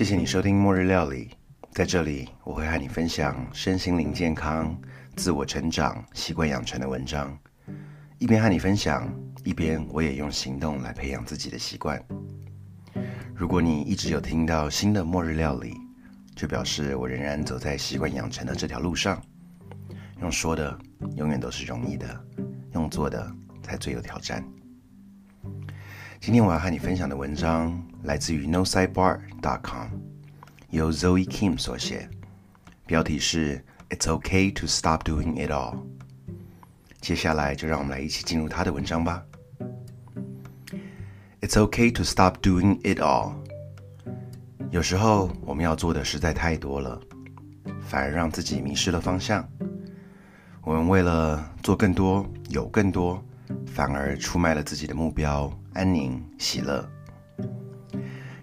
谢谢你收听《末日料理》，在这里我会和你分享身心灵健康、自我成长、习惯养成的文章，一边和你分享，一边我也用行动来培养自己的习惯。如果你一直有听到新的《末日料理》，就表示我仍然走在习惯养成的这条路上。用说的永远都是容易的，用做的才最有挑战。今天我要和你分享的文章来自于 NoSideBar.com，由 Zoe Kim 所写，标题是 "It's OK to Stop Doing It All"。接下来就让我们来一起进入他的文章吧。It's OK to stop doing it all。有时候我们要做的实在太多了，反而让自己迷失了方向。我们为了做更多、有更多，反而出卖了自己的目标。安宁、喜乐。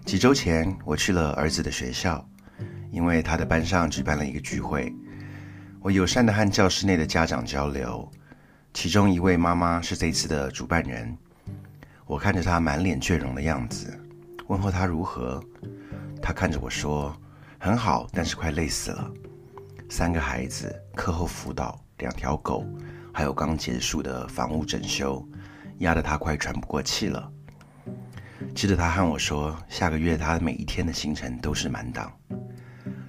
几周前，我去了儿子的学校，因为他的班上举办了一个聚会。我友善的和教室内的家长交流，其中一位妈妈是这次的主办人。我看着她满脸倦容的样子，问候她如何。她看着我说：“很好，但是快累死了。三个孩子，课后辅导，两条狗，还有刚结束的房屋整修。”压得他快喘不过气了。接着他和我说，下个月他每一天的行程都是满档。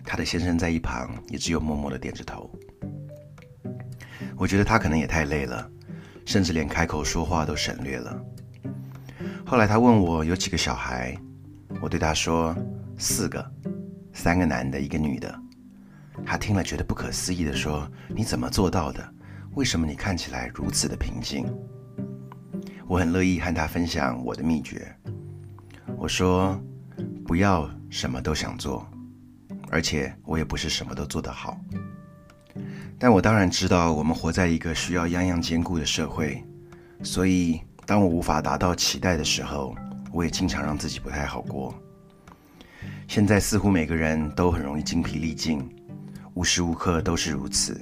他的先生在一旁也只有默默的点着头。我觉得他可能也太累了，甚至连开口说话都省略了。后来他问我有几个小孩，我对他说四个，三个男的，一个女的。他听了觉得不可思议的说：“你怎么做到的？为什么你看起来如此的平静？”我很乐意和他分享我的秘诀。我说：“不要什么都想做，而且我也不是什么都做得好。但我当然知道，我们活在一个需要样样兼顾的社会，所以当我无法达到期待的时候，我也经常让自己不太好过。现在似乎每个人都很容易精疲力尽，无时无刻都是如此。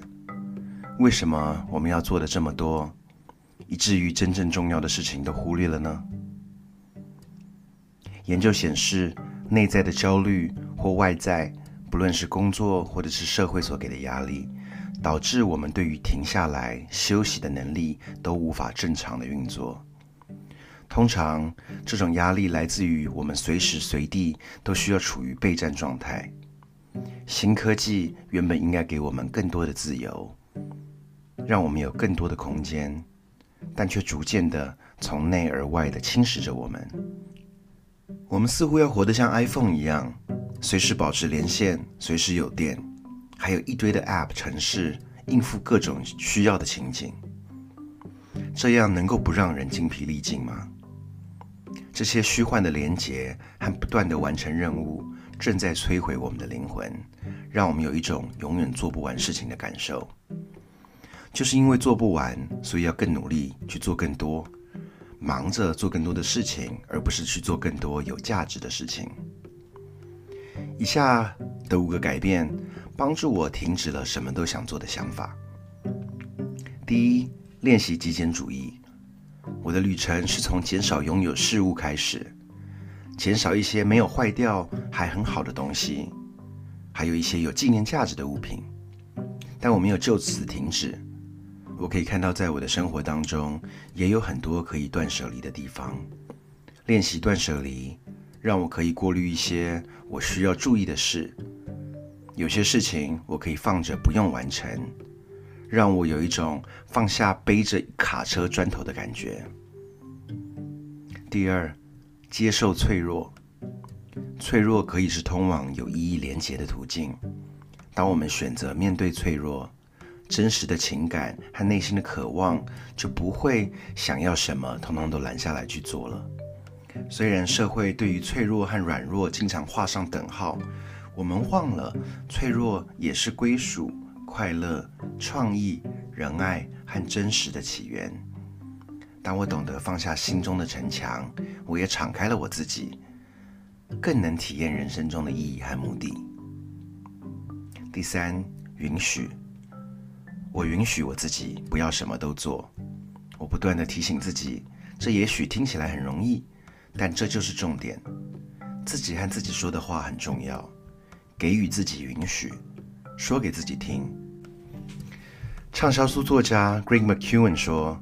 为什么我们要做的这么多？”以至于真正重要的事情都忽略了呢？研究显示，内在的焦虑或外在，不论是工作或者是社会所给的压力，导致我们对于停下来休息的能力都无法正常的运作。通常，这种压力来自于我们随时随地都需要处于备战状态。新科技原本应该给我们更多的自由，让我们有更多的空间。但却逐渐的从内而外的侵蚀着我们。我们似乎要活得像 iPhone 一样，随时保持连线，随时有电，还有一堆的 App 城市应付各种需要的情景。这样能够不让人精疲力尽吗？这些虚幻的连结和不断的完成任务，正在摧毁我们的灵魂，让我们有一种永远做不完事情的感受。就是因为做不完，所以要更努力去做更多，忙着做更多的事情，而不是去做更多有价值的事情。以下的五个改变，帮助我停止了什么都想做的想法。第一，练习极简主义。我的旅程是从减少拥有事物开始，减少一些没有坏掉还很好的东西，还有一些有纪念价值的物品。但我没有就此停止。我可以看到，在我的生活当中，也有很多可以断舍离的地方。练习断舍离，让我可以过滤一些我需要注意的事。有些事情我可以放着不用完成，让我有一种放下背着卡车砖头的感觉。第二，接受脆弱。脆弱可以是通往有意义连结的途径。当我们选择面对脆弱，真实的情感和内心的渴望，就不会想要什么，通通都拦下来去做了。虽然社会对于脆弱和软弱经常画上等号，我们忘了脆弱也是归属、快乐、创意、仁爱和真实的起源。当我懂得放下心中的城墙，我也敞开了我自己，更能体验人生中的意义和目的。第三，允许。我允许我自己不要什么都做，我不断的提醒自己，这也许听起来很容易，但这就是重点。自己和自己说的话很重要，给予自己允许，说给自己听。畅销书作家 Greg McKeown 说：“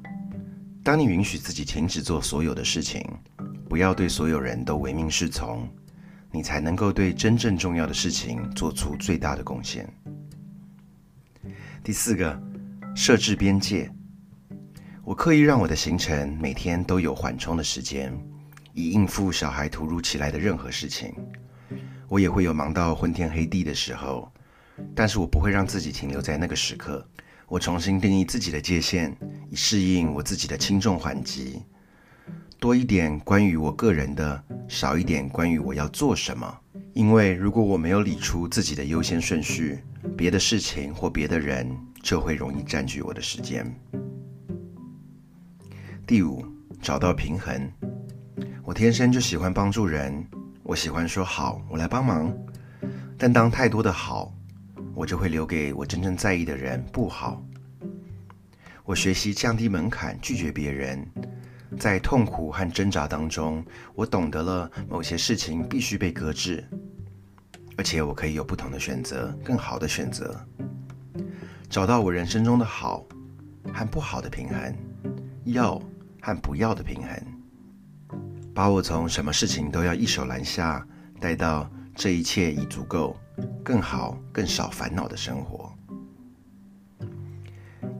当你允许自己停止做所有的事情，不要对所有人都唯命是从，你才能够对真正重要的事情做出最大的贡献。”第四个，设置边界。我刻意让我的行程每天都有缓冲的时间，以应付小孩突如其来的任何事情。我也会有忙到昏天黑地的时候，但是我不会让自己停留在那个时刻。我重新定义自己的界限，以适应我自己的轻重缓急。多一点关于我个人的，少一点关于我要做什么。因为如果我没有理出自己的优先顺序，别的事情或别的人就会容易占据我的时间。第五，找到平衡。我天生就喜欢帮助人，我喜欢说好，我来帮忙。但当太多的好，我就会留给我真正在意的人不好。我学习降低门槛，拒绝别人。在痛苦和挣扎当中，我懂得了某些事情必须被搁置，而且我可以有不同的选择，更好的选择。找到我人生中的好和不好的平衡，要。和不要的平衡，把我从什么事情都要一手拦下，带到这一切已足够、更好、更少烦恼的生活。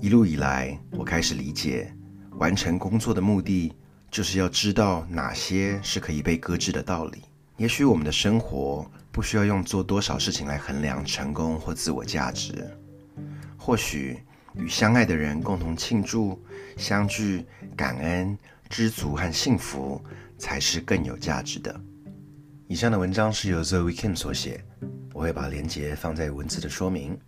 一路以来，我开始理解，完成工作的目的，就是要知道哪些是可以被搁置的道理。也许我们的生活不需要用做多少事情来衡量成功或自我价值，或许。与相爱的人共同庆祝、相聚、感恩、知足和幸福，才是更有价值的。以上的文章是由 The Weekend 所写，我会把链接放在文字的说明。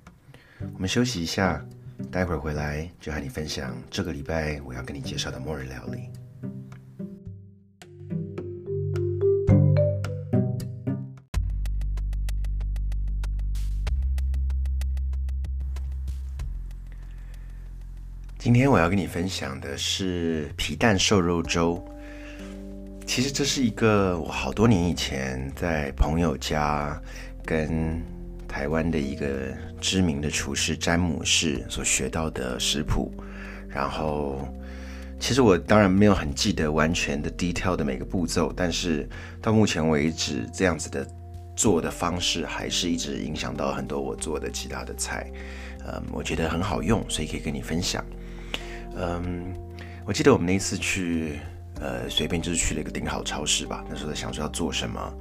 我们休息一下，待会儿回来就和你分享这个礼拜我要跟你介绍的末日料理。今天我要跟你分享的是皮蛋瘦肉粥。其实这是一个我好多年以前在朋友家跟台湾的一个知名的厨师詹姆士所学到的食谱。然后，其实我当然没有很记得完全的 detail 的每个步骤，但是到目前为止，这样子的做的方式还是一直影响到很多我做的其他的菜。嗯，我觉得很好用，所以可以跟你分享。嗯，我记得我们那次去，呃，随便就是去了一个顶好超市吧。那时候在想说要做什么，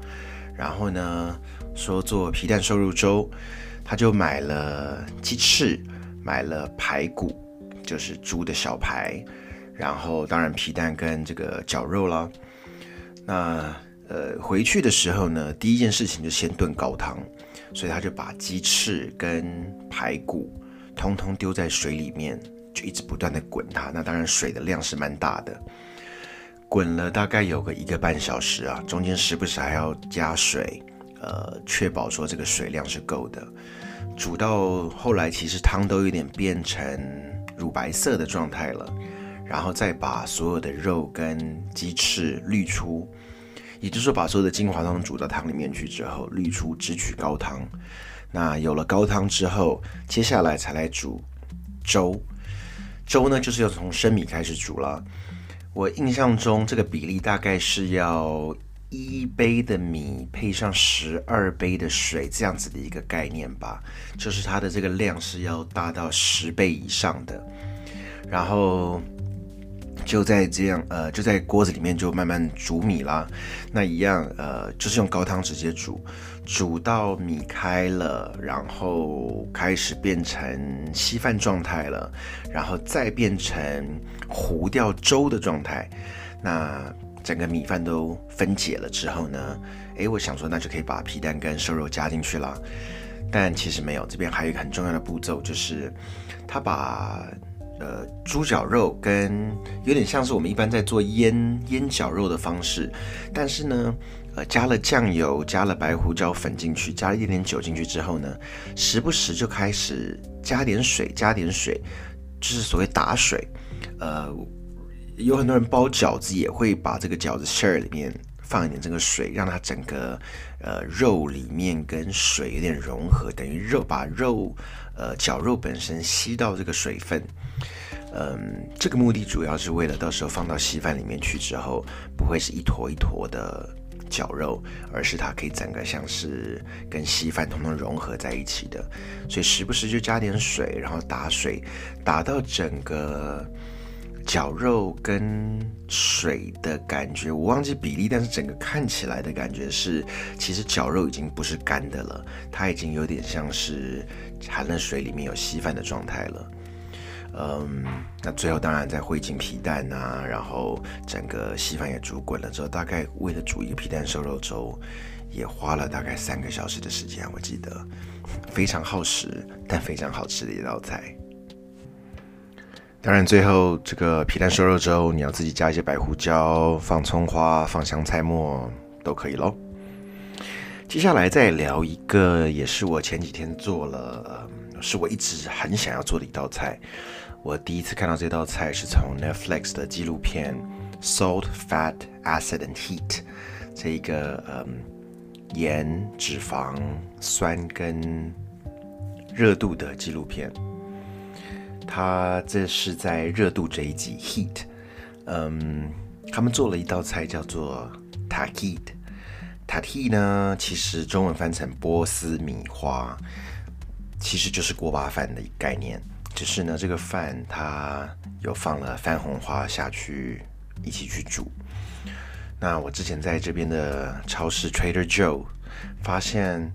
然后呢，说做皮蛋瘦肉粥，他就买了鸡翅，买了排骨，就是猪的小排，然后当然皮蛋跟这个绞肉了。那呃，回去的时候呢，第一件事情就先炖高汤，所以他就把鸡翅跟排骨通通丢在水里面。就一直不断的滚它，那当然水的量是蛮大的，滚了大概有个一个半小时啊，中间时不时还要加水，呃，确保说这个水量是够的。煮到后来，其实汤都有点变成乳白色的状态了，然后再把所有的肉跟鸡翅滤出，也就是说把所有的精华汤煮到汤里面去之后滤出，只取高汤。那有了高汤之后，接下来才来煮粥。粥呢，就是要从生米开始煮了。我印象中，这个比例大概是要一杯的米配上十二杯的水这样子的一个概念吧，就是它的这个量是要大到十倍以上的。然后。就在这样，呃，就在锅子里面就慢慢煮米啦。那一样，呃，就是用高汤直接煮，煮到米开了，然后开始变成稀饭状态了，然后再变成糊掉粥的状态。那整个米饭都分解了之后呢，诶，我想说那就可以把皮蛋跟瘦肉加进去了。但其实没有，这边还有一个很重要的步骤，就是他把。呃，猪脚肉跟有点像是我们一般在做腌腌绞肉的方式，但是呢，呃，加了酱油，加了白胡椒粉进去，加了一点点酒进去之后呢，时不时就开始加点水，加点水，就是所谓打水。呃，有很多人包饺子也会把这个饺子馅儿里面放一点这个水，让它整个呃肉里面跟水有点融合，等于肉把肉呃绞肉本身吸到这个水分。嗯，这个目的主要是为了到时候放到稀饭里面去之后，不会是一坨一坨的绞肉，而是它可以整个像是跟稀饭通通融合在一起的。所以时不时就加点水，然后打水打到整个绞肉跟水的感觉，我忘记比例，但是整个看起来的感觉是，其实绞肉已经不是干的了，它已经有点像是含了水里面有稀饭的状态了。嗯，那最后当然再烩进皮蛋啊，然后整个稀饭也煮滚了之后，大概为了煮一个皮蛋瘦肉粥，也花了大概三个小时的时间。我记得非常耗时，但非常好吃的一道菜。当然，最后这个皮蛋瘦肉粥，你要自己加一些白胡椒、放葱花、放香菜末都可以喽。接下来再聊一个，也是我前几天做了，是我一直很想要做的一道菜。我第一次看到这道菜是从 Netflix 的纪录片《Salt, Fat, Acid and Heat》这一个嗯盐、脂肪、酸跟热度的纪录片。它这是在热度这一集 Heat，嗯，他们做了一道菜叫做 Tahit。Tahit 呢，其实中文翻成波斯米花，其实就是锅巴饭的概念。只是呢，这个饭它有放了番红花下去一起去煮。那我之前在这边的超市 Trader Joe 发现，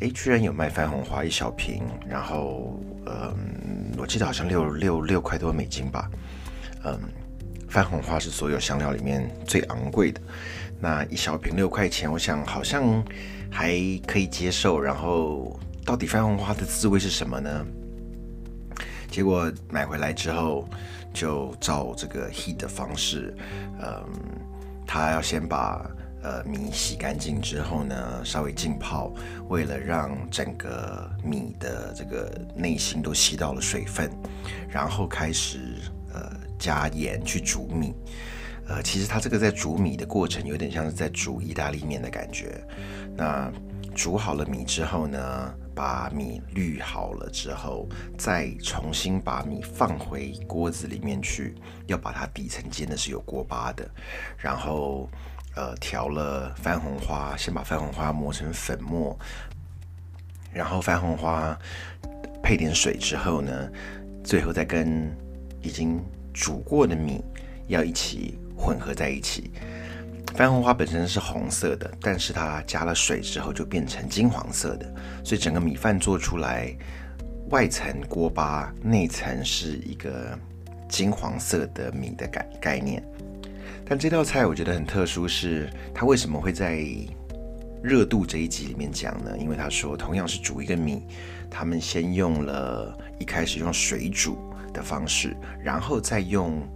哎，居然有卖番红花一小瓶，然后，嗯，我记得好像六六六块多美金吧。嗯，番红花是所有香料里面最昂贵的，那一小瓶六块钱，我想好像还可以接受。然后，到底番红花的滋味是什么呢？结果买回来之后，就照这个 heat 的方式，嗯，他要先把呃米洗干净之后呢，稍微浸泡，为了让整个米的这个内心都吸到了水分，然后开始呃加盐去煮米，呃，其实他这个在煮米的过程有点像是在煮意大利面的感觉。那煮好了米之后呢？把米滤好了之后，再重新把米放回锅子里面去，要把它底层煎的是有锅巴的。然后，呃，调了番红花，先把番红花磨成粉末，然后番红花配点水之后呢，最后再跟已经煮过的米要一起混合在一起。番红花本身是红色的，但是它加了水之后就变成金黄色的，所以整个米饭做出来，外层锅巴，内层是一个金黄色的米的概概念。但这道菜我觉得很特殊，是它为什么会在热度这一集里面讲呢？因为他说同样是煮一个米，他们先用了一开始用水煮的方式，然后再用。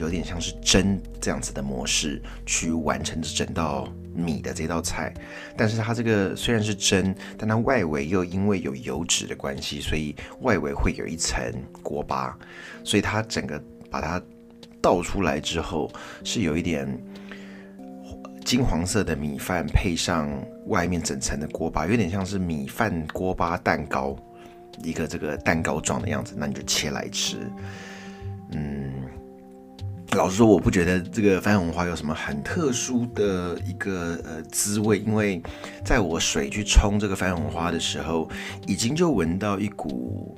有点像是蒸这样子的模式去完成这整道米的这道菜，但是它这个虽然是蒸，但它外围又因为有油脂的关系，所以外围会有一层锅巴，所以它整个把它倒出来之后，是有一点金黄色的米饭配上外面整层的锅巴，有点像是米饭锅巴蛋糕，一个这个蛋糕状的样子，那你就切来吃，嗯。老实说，我不觉得这个番红花有什么很特殊的一个呃滋味，因为在我水去冲这个番红花的时候，已经就闻到一股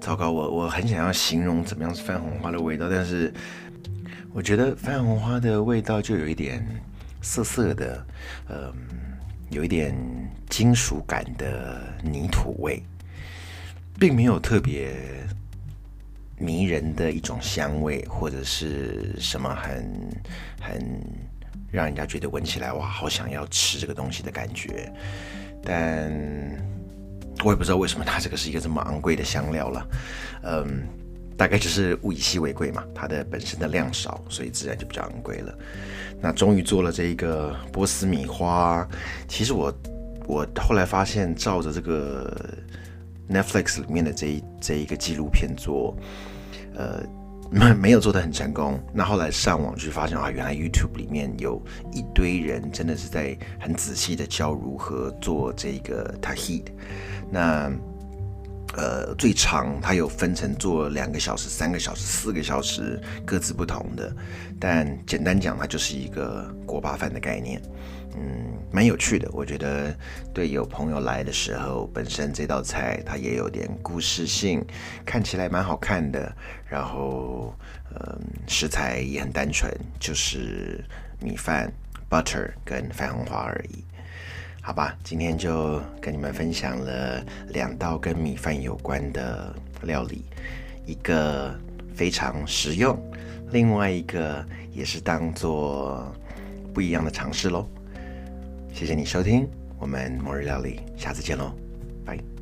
糟糕，我我很想要形容怎么样是番红花的味道，但是我觉得番红花的味道就有一点涩涩的，嗯，有一点金属感的泥土味，并没有特别。迷人的一种香味，或者是什么很很让人家觉得闻起来哇，好想要吃这个东西的感觉。但我也不知道为什么它这个是一个这么昂贵的香料了。嗯，大概就是物以稀为贵嘛，它的本身的量少，所以自然就比较昂贵了。那终于做了这一个波斯米花，其实我我后来发现，照着这个 Netflix 里面的这一这一个纪录片做。呃，没没有做的很成功。那后来上网去发现啊，原来 YouTube 里面有一堆人真的是在很仔细的教如何做这个 tahid。那呃，最长它有分成做两个小时、三个小时、四个小时，各自不同的。但简单讲，它就是一个锅巴饭的概念。嗯，蛮有趣的。我觉得对有朋友来的时候，本身这道菜它也有点故事性，看起来蛮好看的。然后，嗯，食材也很单纯，就是米饭、butter 跟番红花而已。好吧，今天就跟你们分享了两道跟米饭有关的料理，一个非常实用，另外一个也是当做不一样的尝试喽。谢谢你收听我们末日料理，下次见喽，拜。